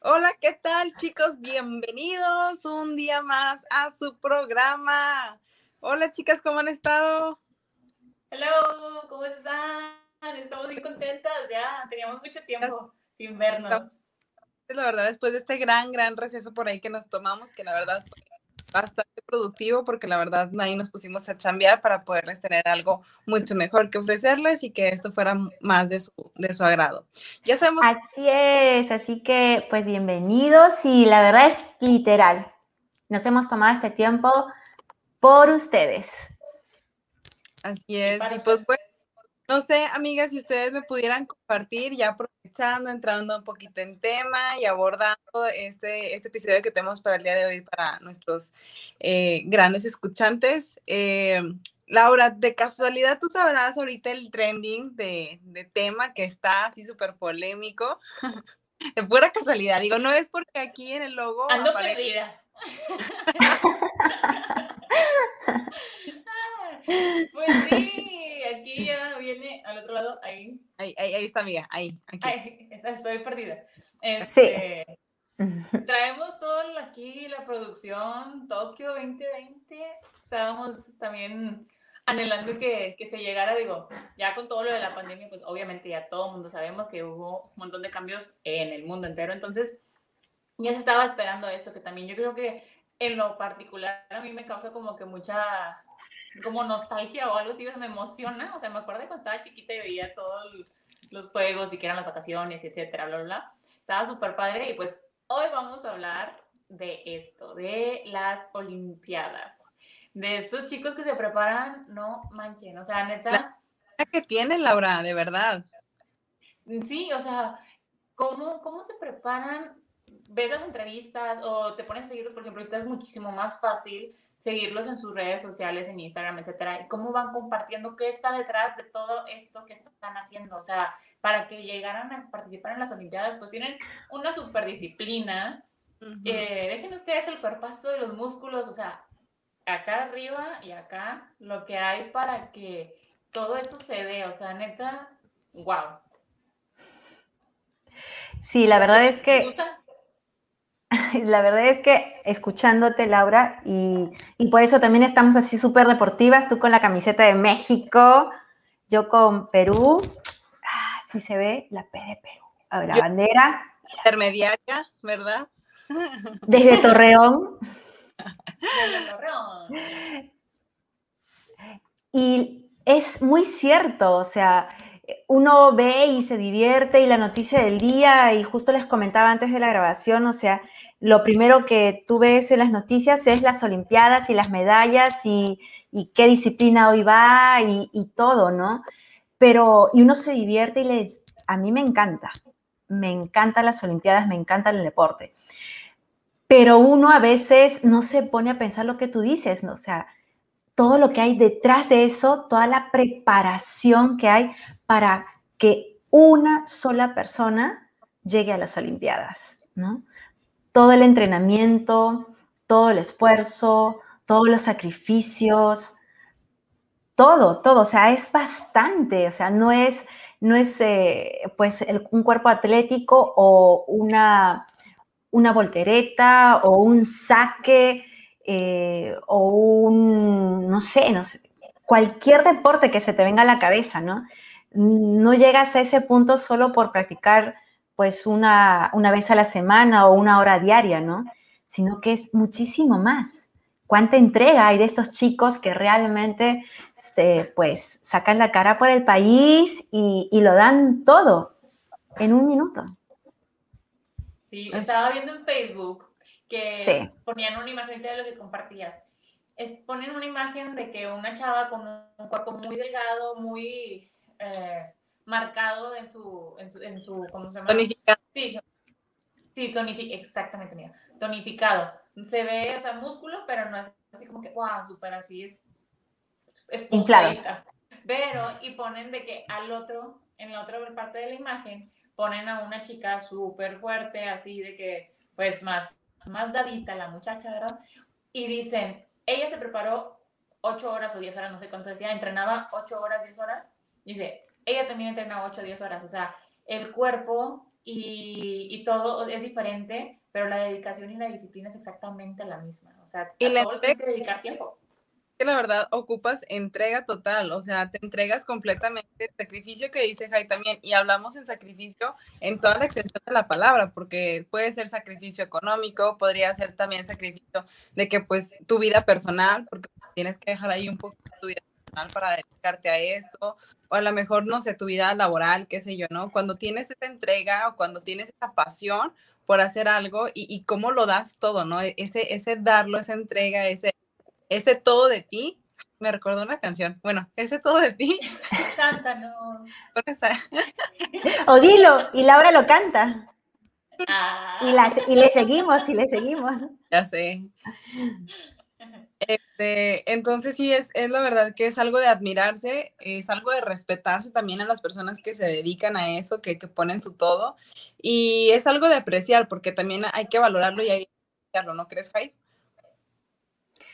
Hola, ¿qué tal chicos? Bienvenidos un día más a su programa. Hola chicas, ¿cómo han estado? Hello, ¿cómo están? Estamos muy contentas, ya teníamos mucho tiempo sin vernos. La verdad, después de este gran, gran receso por ahí que nos tomamos, que la verdad bastante productivo, porque la verdad ahí nos pusimos a chambear para poderles tener algo mucho mejor que ofrecerles y que esto fuera más de su, de su agrado. Ya sabemos. Así es, así que pues bienvenidos y la verdad es literal. Nos hemos tomado este tiempo por ustedes. Así es, y pues bueno, no sé, amigas, si ustedes me pudieran compartir, ya aprovechando, entrando un poquito en tema y abordando este, este episodio que tenemos para el día de hoy para nuestros eh, grandes escuchantes. Eh, Laura, de casualidad tú sabrás ahorita el trending de, de tema que está así súper polémico. de pura casualidad, digo, no es porque aquí en el logo. Ando perdida. pues sí, aquí ya viene al otro lado, ahí. Ahí, ahí, está, amiga, ahí. Aquí. estoy perdida. Este, sí. Traemos todo aquí, la producción, Tokio 2020. Estábamos también anhelando que, que, se llegara, digo, ya con todo lo de la pandemia, pues obviamente ya todo el mundo sabemos que hubo un montón de cambios en el mundo entero, entonces ya se estaba esperando esto, que también yo creo que en lo particular a mí me causa como que mucha como nostalgia o algo así, me emociona, o sea, me acuerdo cuando estaba chiquita y veía todos los juegos y que eran las vacaciones, etcétera, bla, bla, bla. Estaba súper padre y pues hoy vamos a hablar de esto, de las Olimpiadas, de estos chicos que se preparan, no manchen, o sea, neta. La que tienen, Laura, de verdad. Sí, o sea, ¿cómo, cómo se preparan? Ver las entrevistas o te pones a seguirlos, por ejemplo, ahorita es muchísimo más fácil seguirlos en sus redes sociales, en Instagram, etcétera, y cómo van compartiendo qué está detrás de todo esto que están haciendo, o sea, para que llegaran a participar en las Olimpiadas, pues tienen una super disciplina. Eh, dejen ustedes el cuerpazo de los músculos, o sea, acá arriba y acá, lo que hay para que todo esto se dé, o sea, neta, wow. Sí, la verdad es que la verdad es que escuchándote, Laura, y, por eso también estamos así súper deportivas, tú con la camiseta de México, yo con Perú, ah, sí se ve la P de Perú, la bandera. Intermediaria, ¿verdad? Desde Torreón. Desde Torreón. Y es muy cierto, o sea, uno ve y se divierte y la noticia del día, y justo les comentaba antes de la grabación, o sea, lo primero que tú ves en las noticias es las Olimpiadas y las medallas y, qué disciplina hoy va y, todo, ¿no? Pero, y uno se divierte y les, a mí me encanta, me encantan las Olimpiadas, me encanta el deporte. Pero uno a veces no se pone a pensar lo que tú dices, ¿no? O sea, todo lo que hay detrás de eso, toda la preparación que hay para que una sola persona llegue a las Olimpiadas, ¿no? Todo el entrenamiento, todo el esfuerzo, todos los sacrificios, todo, todo, o sea, es bastante, o sea, no es, no es eh, pues un cuerpo atlético o una, una voltereta o un saque eh, o un, no sé, no sé, cualquier deporte que se te venga a la cabeza, ¿no? No llegas a ese punto solo por practicar pues una, una vez a la semana o una hora diaria, ¿no? Sino que es muchísimo más. ¿Cuánta entrega hay de estos chicos que realmente se, pues, sacan la cara por el país y, lo dan todo en un minuto? Sí, estaba viendo en Facebook que ponían una imagen de lo que compartías. Es, ponen una imagen de que una chava con un cuerpo muy delgado, muy eh, marcado en su, en su, en su ¿cómo se llama? Tonificado. Sí, sí tonificado, exactamente, mira, tonificado. Se ve, o sea, músculo, pero no es así como que, wow, súper así, es, es inflado. Pero, y ponen de que al otro, en la otra parte de la imagen, ponen a una chica súper fuerte, así de que, pues, más, más dadita la muchacha, ¿verdad? Y dicen, ella se preparó 8 horas o 10 horas, no sé cuánto decía, entrenaba 8 horas, 10 horas. Dice, ella también entrenaba 8 o 10 horas. O sea, el cuerpo y, y, todo es diferente, pero la dedicación y la disciplina es exactamente la misma. O sea, y a todo tienes que dedicar tiempo que la verdad ocupas entrega total, o sea, te entregas completamente el sacrificio que dice Jai también, y hablamos en sacrificio en toda la extensión de la palabra, porque puede ser sacrificio económico, podría ser también sacrificio de que pues tu vida personal, porque tienes que dejar ahí un poco tu vida personal para dedicarte a esto, o a lo mejor, no sé, tu vida laboral, qué sé yo, ¿no? Cuando tienes esa entrega o cuando tienes esa pasión por hacer algo y, y cómo lo das todo, ¿no? E-, ese, ese darlo, esa entrega, ese ese todo de ti, me recordó una canción. Bueno, ese todo de ti. Cántanos. o dilo, y Laura lo canta. Ah. Y, y le seguimos, y le seguimos. Ya sé. Este, entonces sí, es, es la verdad que es algo de admirarse, es algo de respetarse también a las personas que se dedican a eso, que, que ponen su todo, y es algo de apreciar, porque también hay que valorarlo y hay que apreciarlo, ¿no crees, Jai?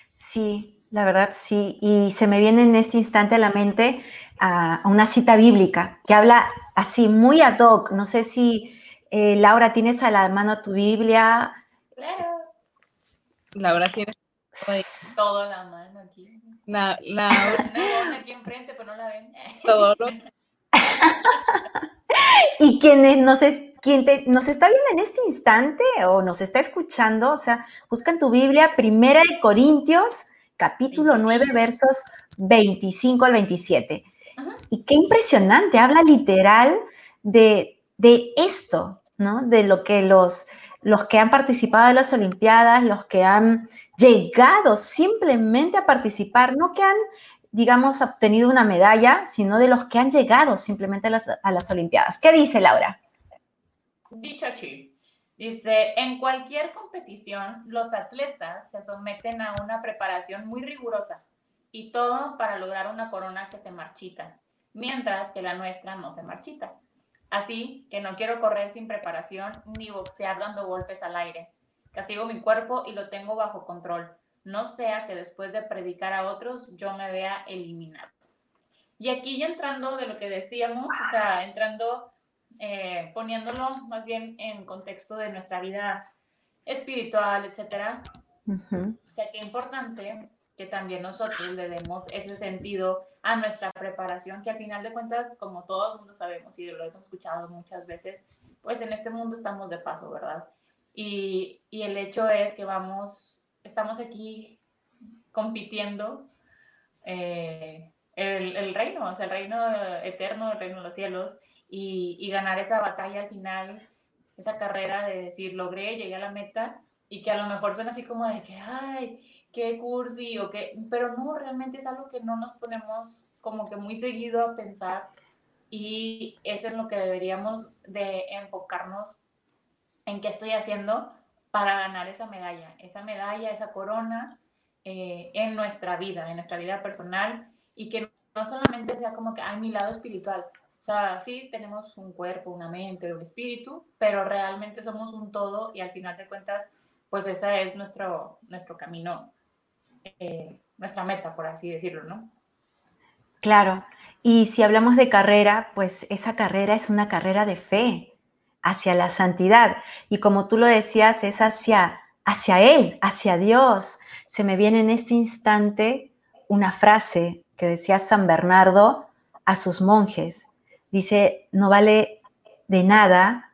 Sí, la verdad sí. Y se me viene en este instante a la mente a, una cita bíblica que habla así, muy ad hoc. No sé si, eh, Laura, tienes a la mano tu Biblia. Claro. Laura todo la mano aquí. La, la... aquí enfrente, pero no la ven. Todo lo... y quienes nos, quien nos está viendo en este instante o nos está escuchando, o sea, busca en tu Biblia, Primera de Corintios, capítulo 9, versos 25 al 27. Y qué impresionante, habla literal de, de esto, ¿no? De lo que los, los que han participado en las Olimpiadas, los que han llegado simplemente a participar, no que han digamos, obtenido una medalla, sino de los que han llegado simplemente a las, Olimpiadas. ¿Qué dice Laura? Dicho así, dice, en cualquier competición los atletas se someten a una preparación muy rigurosa y todo para lograr una corona que se marchita, mientras que la nuestra no se marchita. Así que no quiero correr sin preparación ni boxear dando golpes al aire. Castigo mi cuerpo y lo tengo bajo control no sea que después de predicar a otros yo me vea eliminado. Y aquí ya entrando de lo que decíamos, o sea, entrando, eh, poniéndolo más bien en contexto de nuestra vida espiritual, etcétera, o sea, qué importante que también nosotros le demos ese sentido a nuestra preparación, que al final de cuentas, como todo el mundo sabemos y lo hemos escuchado muchas veces, pues en este mundo estamos de paso, ¿verdad? Y, y el hecho es que vamos estamos aquí compitiendo eh, el, reino, o sea, el reino eterno, el reino de los cielos, y, ganar esa batalla al final, esa carrera de decir, logré, llegué a la meta, y que a lo mejor suena así como de que, ay, qué cursi, o qué, pero no, realmente es algo que no nos ponemos como que muy seguido a pensar, y eso es lo que deberíamos de enfocarnos en qué estoy haciendo para ganar esa medalla, esa medalla, esa corona eh, en nuestra vida, en nuestra vida personal y que no solamente sea como que hay mi lado espiritual. O sea, sí tenemos un cuerpo, una mente, un espíritu, pero realmente somos un todo y al final de cuentas, pues ese es nuestro, nuestro camino, eh, nuestra meta, por así decirlo, ¿no? Claro. Y si hablamos de carrera, pues esa carrera es una carrera de fe hacia la santidad. Y como tú lo decías, es hacia, hacia Él, hacia Dios. Se me viene en este instante una frase que decía San Bernardo a sus monjes. Dice, no vale de nada,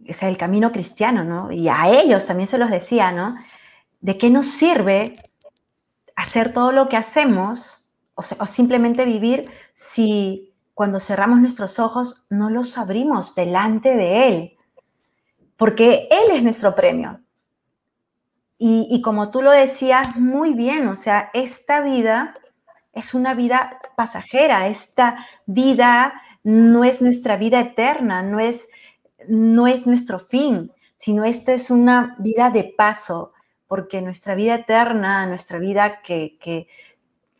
o el camino cristiano, ¿no? Y a ellos también se los decía, ¿no? ¿De qué nos sirve hacer todo lo que hacemos o, simplemente vivir si cuando cerramos nuestros ojos, no los abrimos delante de Él, porque Él es nuestro premio. Y, como tú lo decías muy bien, o sea, esta vida es una vida pasajera, esta vida no es nuestra vida eterna, no es, no es nuestro fin, sino esta es una vida de paso, porque nuestra vida eterna, nuestra vida que,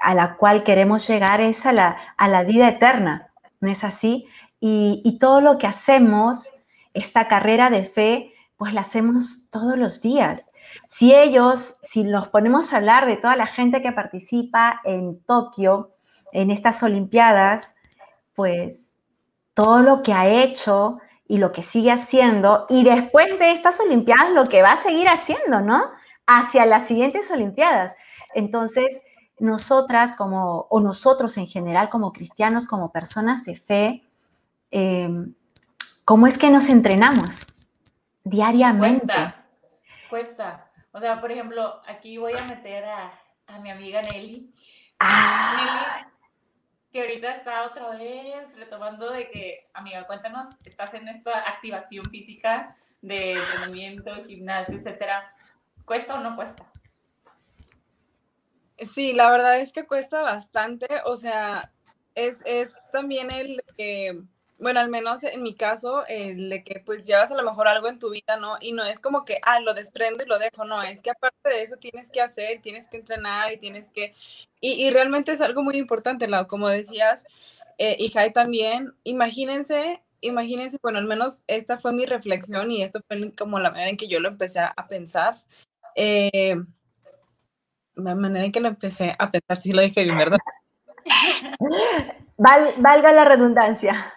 a la cual queremos llegar es a la, a la vida eterna, ¿no es así? Y, y, todo lo que hacemos, esta carrera de fe, pues la hacemos todos los días. Si ellos, si nos ponemos a hablar de toda la gente que participa en Tokio, en estas Olimpiadas, pues todo lo que ha hecho y lo que sigue haciendo, y después de estas Olimpiadas lo que va a seguir haciendo, ¿no? Hacia las siguientes Olimpiadas. Entonces, nosotras como, o nosotros en general como cristianos, como personas de fe, eh, ¿cómo es que nos entrenamos diariamente? Cuesta, cuesta. O sea, por ejemplo, aquí voy a meter a, mi amiga Nelly. Ah. Nelly, que ahorita está otra vez retomando de que, amiga, cuéntanos, estás en esta activación física de entrenamiento, gimnasio, etcétera. ¿Cuesta o no cuesta? Sí, la verdad es que cuesta bastante, o sea, es, es también el que, bueno, al menos en mi caso, el de que pues llevas a lo mejor algo en tu vida, ¿no? Y no es como que, ah, lo desprendo y lo dejo, no, es que aparte de eso tienes que hacer, tienes que entrenar y tienes que, y, y realmente es algo muy importante, Lau, como decías, eh, y Jai también, imagínense, imagínense, bueno, al menos esta fue mi reflexión y esto fue como la manera en que yo lo empecé a pensar. Eh, la manera en que lo empecé a pensar, si lo dije bien, ¿verdad? valga la redundancia.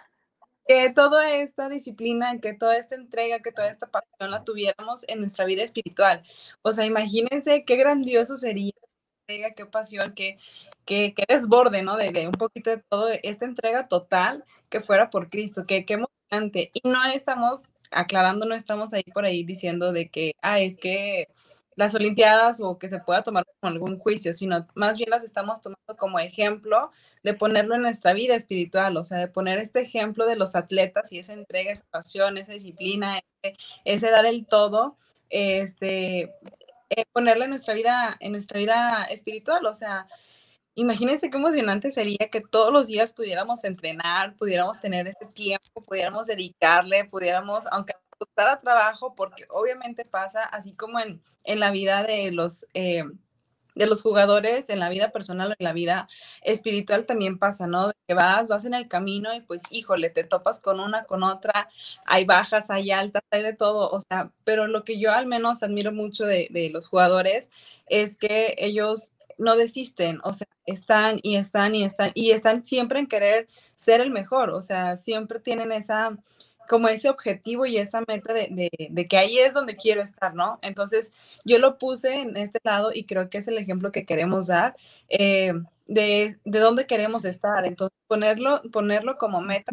Que toda esta disciplina, que toda esta entrega, que toda esta pasión la tuviéramos en nuestra vida espiritual. O sea, imagínense qué grandioso sería entrega, qué pasión, qué, qué, qué desborde, ¿no? De, de, un poquito de todo, esta entrega total que fuera por Cristo, que qué emocionante. Y no estamos aclarando, no estamos ahí por ahí diciendo de que, ah, es que las Olimpiadas o que se pueda tomar como algún juicio, sino más bien las estamos tomando como ejemplo de ponerlo en nuestra vida espiritual, o sea, de poner este ejemplo de los atletas y esa entrega, esa pasión, esa disciplina, ese, dar el todo, este, eh, ponerlo en nuestra vida, en nuestra vida espiritual, o sea, imagínense qué emocionante sería que todos los días pudiéramos entrenar, pudiéramos tener este tiempo, pudiéramos dedicarle, pudiéramos, aunque costara trabajo, porque obviamente pasa así como en en la vida de los, eh, de los jugadores, en la vida personal, en la vida espiritual también pasa, ¿no? que vas, vas en el camino y pues, híjole, te topas con una, con otra, hay bajas, hay altas, hay de todo, o sea, pero lo que yo al menos admiro mucho de, de los jugadores es que ellos no desisten, o sea, están y están y están y están siempre en querer ser el mejor, o sea, siempre tienen esa como ese objetivo y esa meta de, de, que ahí es donde quiero estar, ¿no? Entonces, yo lo puse en este lado y creo que es el ejemplo que queremos dar eh, de, de, dónde queremos estar. Entonces, ponerlo, ponerlo como meta,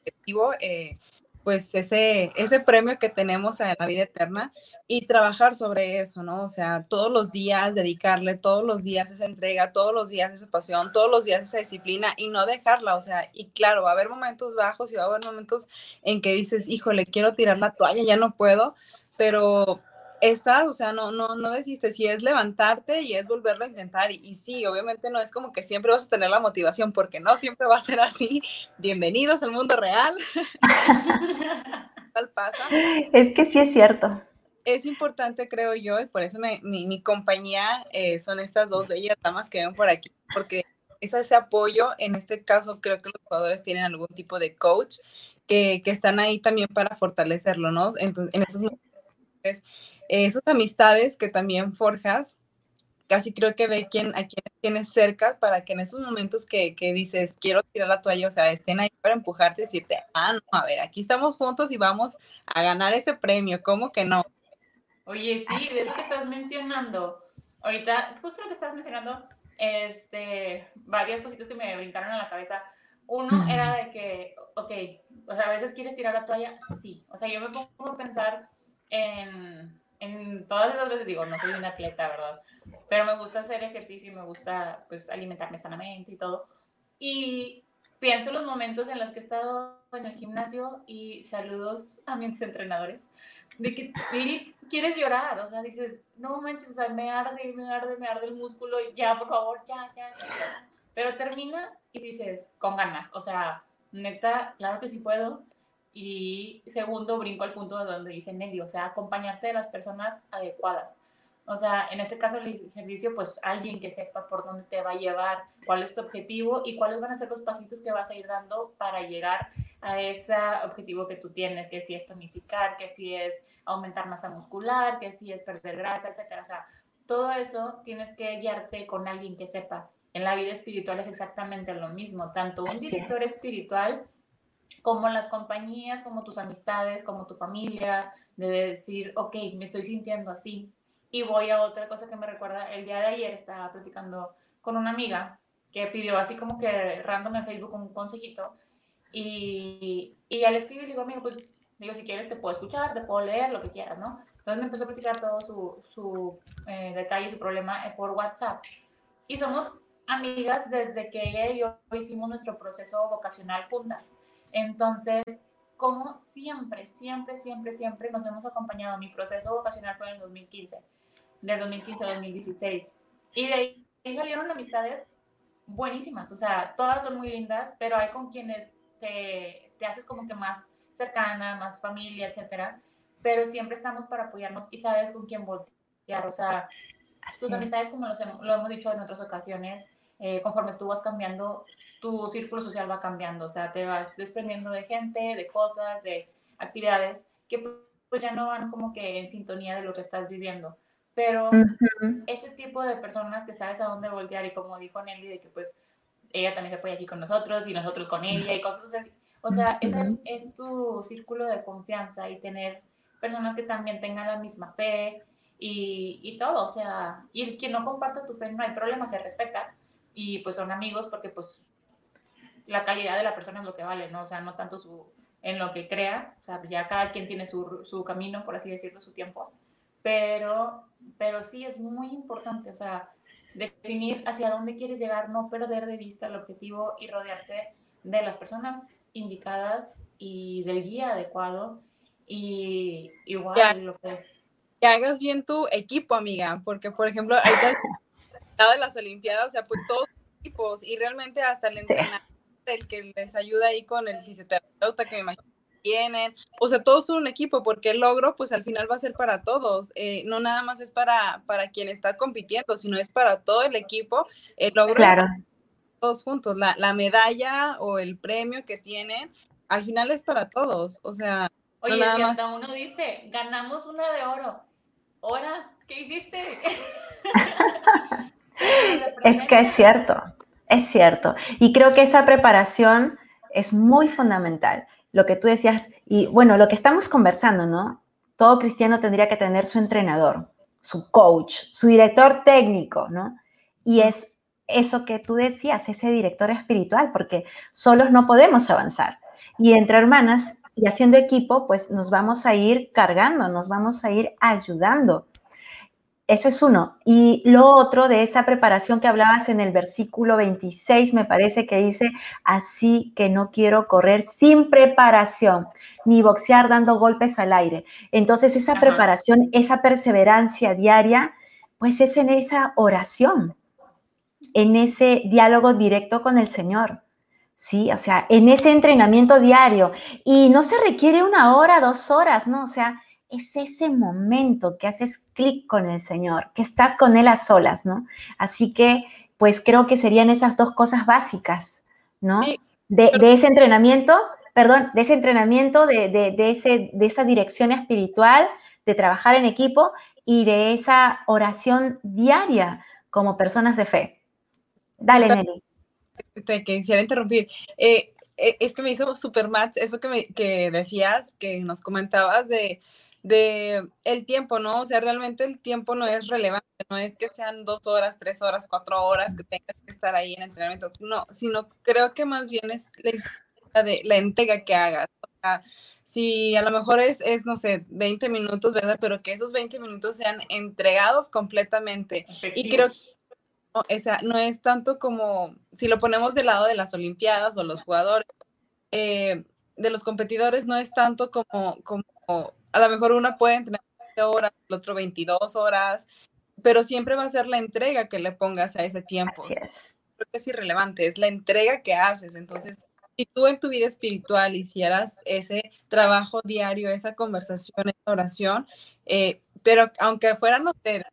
objetivo, eh, pues ese, ese premio que tenemos a la vida eterna y trabajar sobre eso, ¿no? O sea, todos los días dedicarle, todos los días esa entrega, todos los días esa pasión, todos los días esa disciplina y no dejarla, o sea, y claro, va a haber momentos bajos y va a haber momentos en que dices, híjole, quiero tirar la toalla, ya no puedo, pero estás, o sea, no, no, no desistes, y es levantarte y es volverlo a intentar, y, sí, obviamente no es como que siempre vas a tener la motivación, porque no siempre va a ser así. Bienvenidos al mundo real. pasa. Es que sí es cierto. Es importante, creo yo, y por eso mi, mi, compañía eh, son estas dos bellas damas que ven por aquí, porque es ese apoyo, en este caso creo que los jugadores tienen algún tipo de coach que, que están ahí también para fortalecerlo, ¿no? Entonces, en esos momentos esas amistades que también forjas, casi creo que ve quién, a quién tienes cerca para que en esos momentos que, que, dices, quiero tirar la toalla, o sea, estén ahí para empujarte y decirte, ah, no, a ver, aquí estamos juntos y vamos a ganar ese premio, ¿cómo que no? Oye, sí, de eso que estás mencionando, ahorita, justo lo que estás mencionando, este, varias cositas que me brincaron a la cabeza. Uno era de que, ok, o sea, a veces quieres tirar la toalla, sí. O sea, yo me pongo a pensar en en todas esas veces digo, no soy un atleta, ¿verdad? Pero me gusta hacer ejercicio y me gusta pues alimentarme sanamente y todo. Y pienso en los momentos en los que he estado en el gimnasio y saludos a mis entrenadores, de que quieres llorar, o sea, dices, no manches, o sea, me arde, me arde, me arde el músculo, ya, por favor, ya, ya, ya. Pero terminas y dices, con ganas, o sea, neta, claro que sí puedo, y segundo, brinco al punto de donde dice Nelly, o sea, acompañarte de las personas adecuadas. O sea, en este caso el ejercicio, pues alguien que sepa por dónde te va a llevar, cuál es tu objetivo y cuáles van a ser los pasitos que vas a ir dando para llegar a ese objetivo que tú tienes, que si es tonificar, que si es aumentar masa muscular, que si es perder grasa, etcétera. O sea, todo eso tienes que guiarte con alguien que sepa. En la vida espiritual es exactamente lo mismo, tanto un director espiritual como las compañías, como tus amistades, como tu familia, de decir, ok, me estoy sintiendo así. Y voy a otra cosa que me recuerda, el día de ayer estaba platicando con una amiga que pidió así como que random en Facebook un consejito y, y al escribir le digo, amigo, pues digo, si quieres te puedo escuchar, te puedo leer, lo que quieras, ¿no? Entonces me empezó a platicar todo su, su eh, detalle, su problema eh, por WhatsApp. Y somos amigas desde que ella y yo hicimos nuestro proceso vocacional juntas. Entonces, como siempre, siempre, siempre, siempre nos hemos acompañado. Mi proceso vocacional fue en el 2015, del 2015 al 2016. Y de ahí salieron amistades buenísimas, o sea, todas son muy lindas, pero hay con quienes te, te haces como que más cercana, más familia, etcétera, pero siempre estamos para apoyarnos y sabes con quién voltear, o sea, tus amistades, como lo hemos dicho en otras ocasiones, eh, conforme tú vas cambiando, tu círculo social va cambiando, o sea, te vas desprendiendo de gente, de cosas, de actividades que pues ya no van como que en sintonía de lo que estás viviendo. Pero ese tipo de personas que sabes a dónde voltear y como dijo Nelly, de que pues ella también se apoya aquí con nosotros y nosotros con ella y cosas así. O sea, ese es tu círculo de confianza y tener personas que también tengan la misma fe y, y todo. O sea, y quien no comparte tu fe no hay problema, se respeta y pues son amigos porque pues la calidad de la persona es lo que vale, ¿no? O sea, no tanto su, en lo que crea, o sea, ya cada quien tiene su, su camino, por así decirlo, su tiempo, pero, pero sí es muy importante, o sea, definir hacia dónde quieres llegar, no perder de vista el objetivo y rodearte de las personas indicadas y del guía adecuado y igual lo que es. Que hagas bien tu equipo, amiga, porque por ejemplo, hay de las Olimpiadas, o sea, pues todos equipos y realmente hasta el entrenador, el que les ayuda ahí con el fisioterapeuta que me imagino tienen, o sea, todos son un equipo porque el logro pues al final va a ser para todos, eh, no nada más es para, para quien está compitiendo, sino es para todo el equipo, el logro claro. todos juntos, la, la medalla o el premio que tienen, al final es para todos, o sea, Oye, nada si hasta uno dice, ganamos una de oro, ¿hora? ¿Qué hiciste? Es que es cierto, es cierto. Y creo que esa preparación es muy fundamental. Lo que tú decías, y bueno, lo que estamos conversando, ¿no? Todo cristiano tendría que tener su entrenador, su coach, su director técnico, ¿no? Y es eso que tú decías, ese director espiritual, porque solos no podemos avanzar. Y entre hermanas y haciendo equipo, pues nos vamos a ir cargando, nos vamos a ir ayudando. Eso es uno. Y lo otro de esa preparación que hablabas en el versículo 26, me parece que dice, así que no quiero correr sin preparación, ni boxear dando golpes al aire. Entonces esa preparación, esa perseverancia diaria, pues es en esa oración, en ese diálogo directo con el Señor. Sí, o sea, en ese entrenamiento diario. Y no se requiere una hora, dos horas, ¿no? O sea, es ese momento que haces clic con el Señor, que estás con Él a solas, ¿no? Así que, pues creo que serían esas dos cosas básicas, ¿no? De, ese entrenamiento, perdón, de ese entrenamiento, de, de, ese, de esa dirección espiritual, de trabajar en equipo y de esa oración diaria como personas de fe. Dale, Nelly. Te quisiera interrumpir. Eh, eh, es que me hizo super match eso que, me, que decías, que nos comentabas de de el tiempo, ¿no? O sea, realmente el tiempo no es relevante, no es que sean dos horas, tres horas, cuatro horas que tengas que estar ahí en entrenamiento, no, sino creo que más bien es la, de, la entrega que hagas. O sea, si a lo mejor es, es, no sé, 20 minutos, ¿verdad? Pero que esos 20 minutos sean entregados completamente. Y creo que no, o sea, no es tanto como, si lo ponemos del lado de las Olimpiadas o los jugadores, eh, de los competidores, no es tanto como, como a lo mejor una puede entrenar 20 horas, el otro 22 horas, pero siempre va a ser la entrega que le pongas a ese tiempo. Así es. Creo que es irrelevante, es la entrega que haces. Entonces, si tú en tu vida espiritual hicieras ese trabajo diario, esa conversación, esa oración, eh, pero aunque fueran, no sé,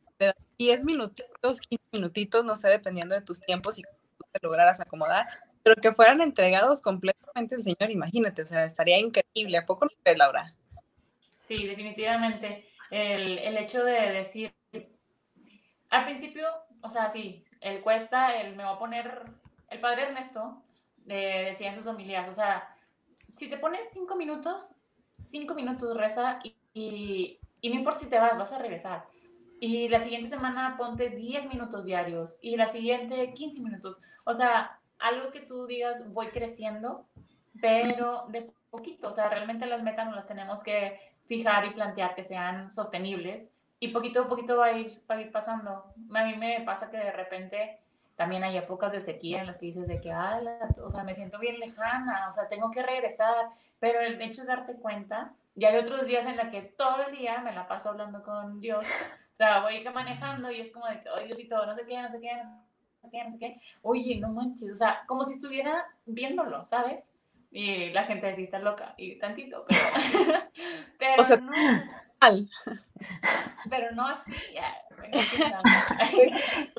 10 minutitos, 15 minutitos, no sé, dependiendo de tus tiempos y tú te lograras acomodar, pero que fueran entregados completos el Señor, imagínate, o sea, estaría increíble. ¿A poco no crees, Laura? Sí, definitivamente. El, el hecho de decir, al principio, o sea, sí, él cuesta, él me va a poner, el padre Ernesto decía en sus familias, o sea, si te pones cinco minutos, cinco minutos reza y, y, no importa si te vas, vas a regresar. Y la siguiente semana ponte 10 minutos diarios y la siguiente 15 minutos. O sea, algo que tú digas, voy creciendo, pero de poquito. O sea, realmente las metas no las tenemos que fijar y plantear que sean sostenibles y poquito a poquito va a ir, va a ir pasando. A mí me pasa que de repente también hay épocas de sequía en las que dices de que, ah, o sea, me siento bien lejana, o sea, tengo que regresar, pero el hecho es darte cuenta, y hay otros días en los que todo el día me la paso hablando con Dios, o sea, voy manejando y es como de que, ay, Diosito, no sé qué, no sé qué, no sé qué, no sé qué, oye, no manches, o sea, como si estuviera viéndolo, ¿sabes? Y la gente decía, está loca, y tantito, pero, pero o sea, no. Mal. Pero no así.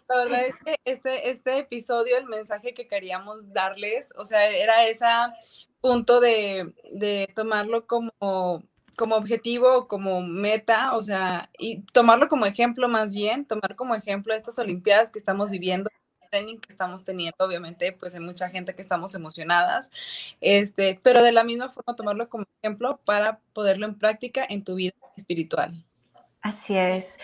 La verdad es que este, este episodio, el mensaje que queríamos darles, o sea, era ese punto de, de tomarlo como, como objetivo, como meta, o sea, y tomarlo como ejemplo más bien, tomar como ejemplo estas Olimpiadas que estamos viviendo, que estamos teniendo, obviamente, pues hay mucha gente que estamos emocionadas, este, pero de la misma forma tomarlo como ejemplo para poderlo en práctica en tu vida espiritual. Así es.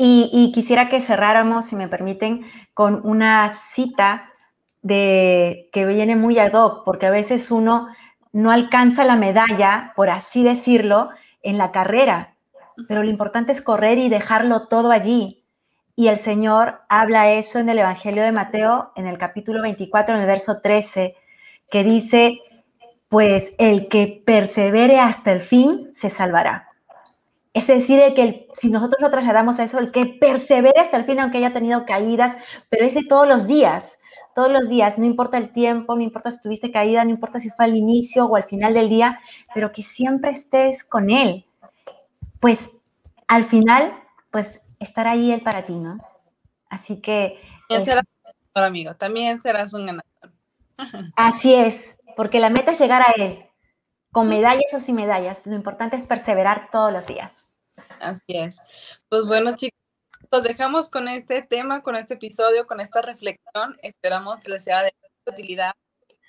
Y, quisiera que cerráramos, si me permiten, con una cita de que viene muy ad hoc, porque a veces uno no alcanza la medalla, por así decirlo, en la carrera, pero lo importante es correr y dejarlo todo allí. Y el Señor habla eso en el Evangelio de Mateo, en el capítulo 24, en el verso 13, que dice, pues el que persevere hasta el fin se salvará. Es decir, el que si nosotros lo trasladamos a eso, el que persevere hasta el fin, aunque haya tenido caídas, pero es de todos los días, todos los días, no importa el tiempo, no importa si tuviste caída, no importa si fue al inicio o al final del día, pero que siempre estés con él. Pues al final, pues estará ahí él para ti, ¿no? Así que... También serás un amigo, también serás un ganador. Así es, porque la meta es llegar a él, con medallas o sin medallas. Lo importante es perseverar todos los días. Así es. Pues bueno, chicos, nos dejamos con este tema, con este episodio, con esta reflexión. Esperamos que les sea de utilidad.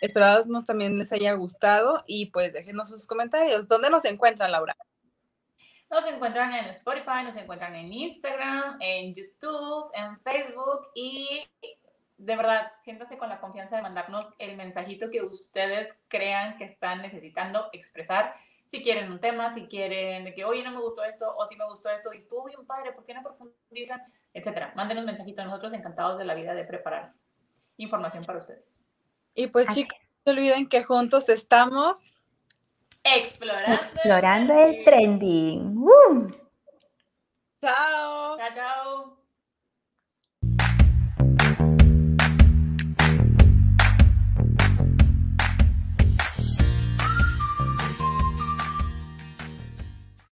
Esperamos también les haya gustado y pues déjenos sus comentarios. ¿Dónde nos encuentran, Laura? Nos encuentran en Spotify, nos encuentran en Instagram, en YouTube, en Facebook y de verdad, siéntase con la confianza de mandarnos el mensajito que ustedes crean que están necesitando expresar si quieren un tema, si quieren de que, oye, no me gustó esto, o si me gustó esto, y estuvo bien padre, ¿por qué no profundizan? Etcétera. Mándenos un mensajito, nosotros encantados de la vida de preparar información para ustedes. Y pues chicos, no se olviden que juntos estamos explorando, explorando el, trending. Chao. Chao, chao.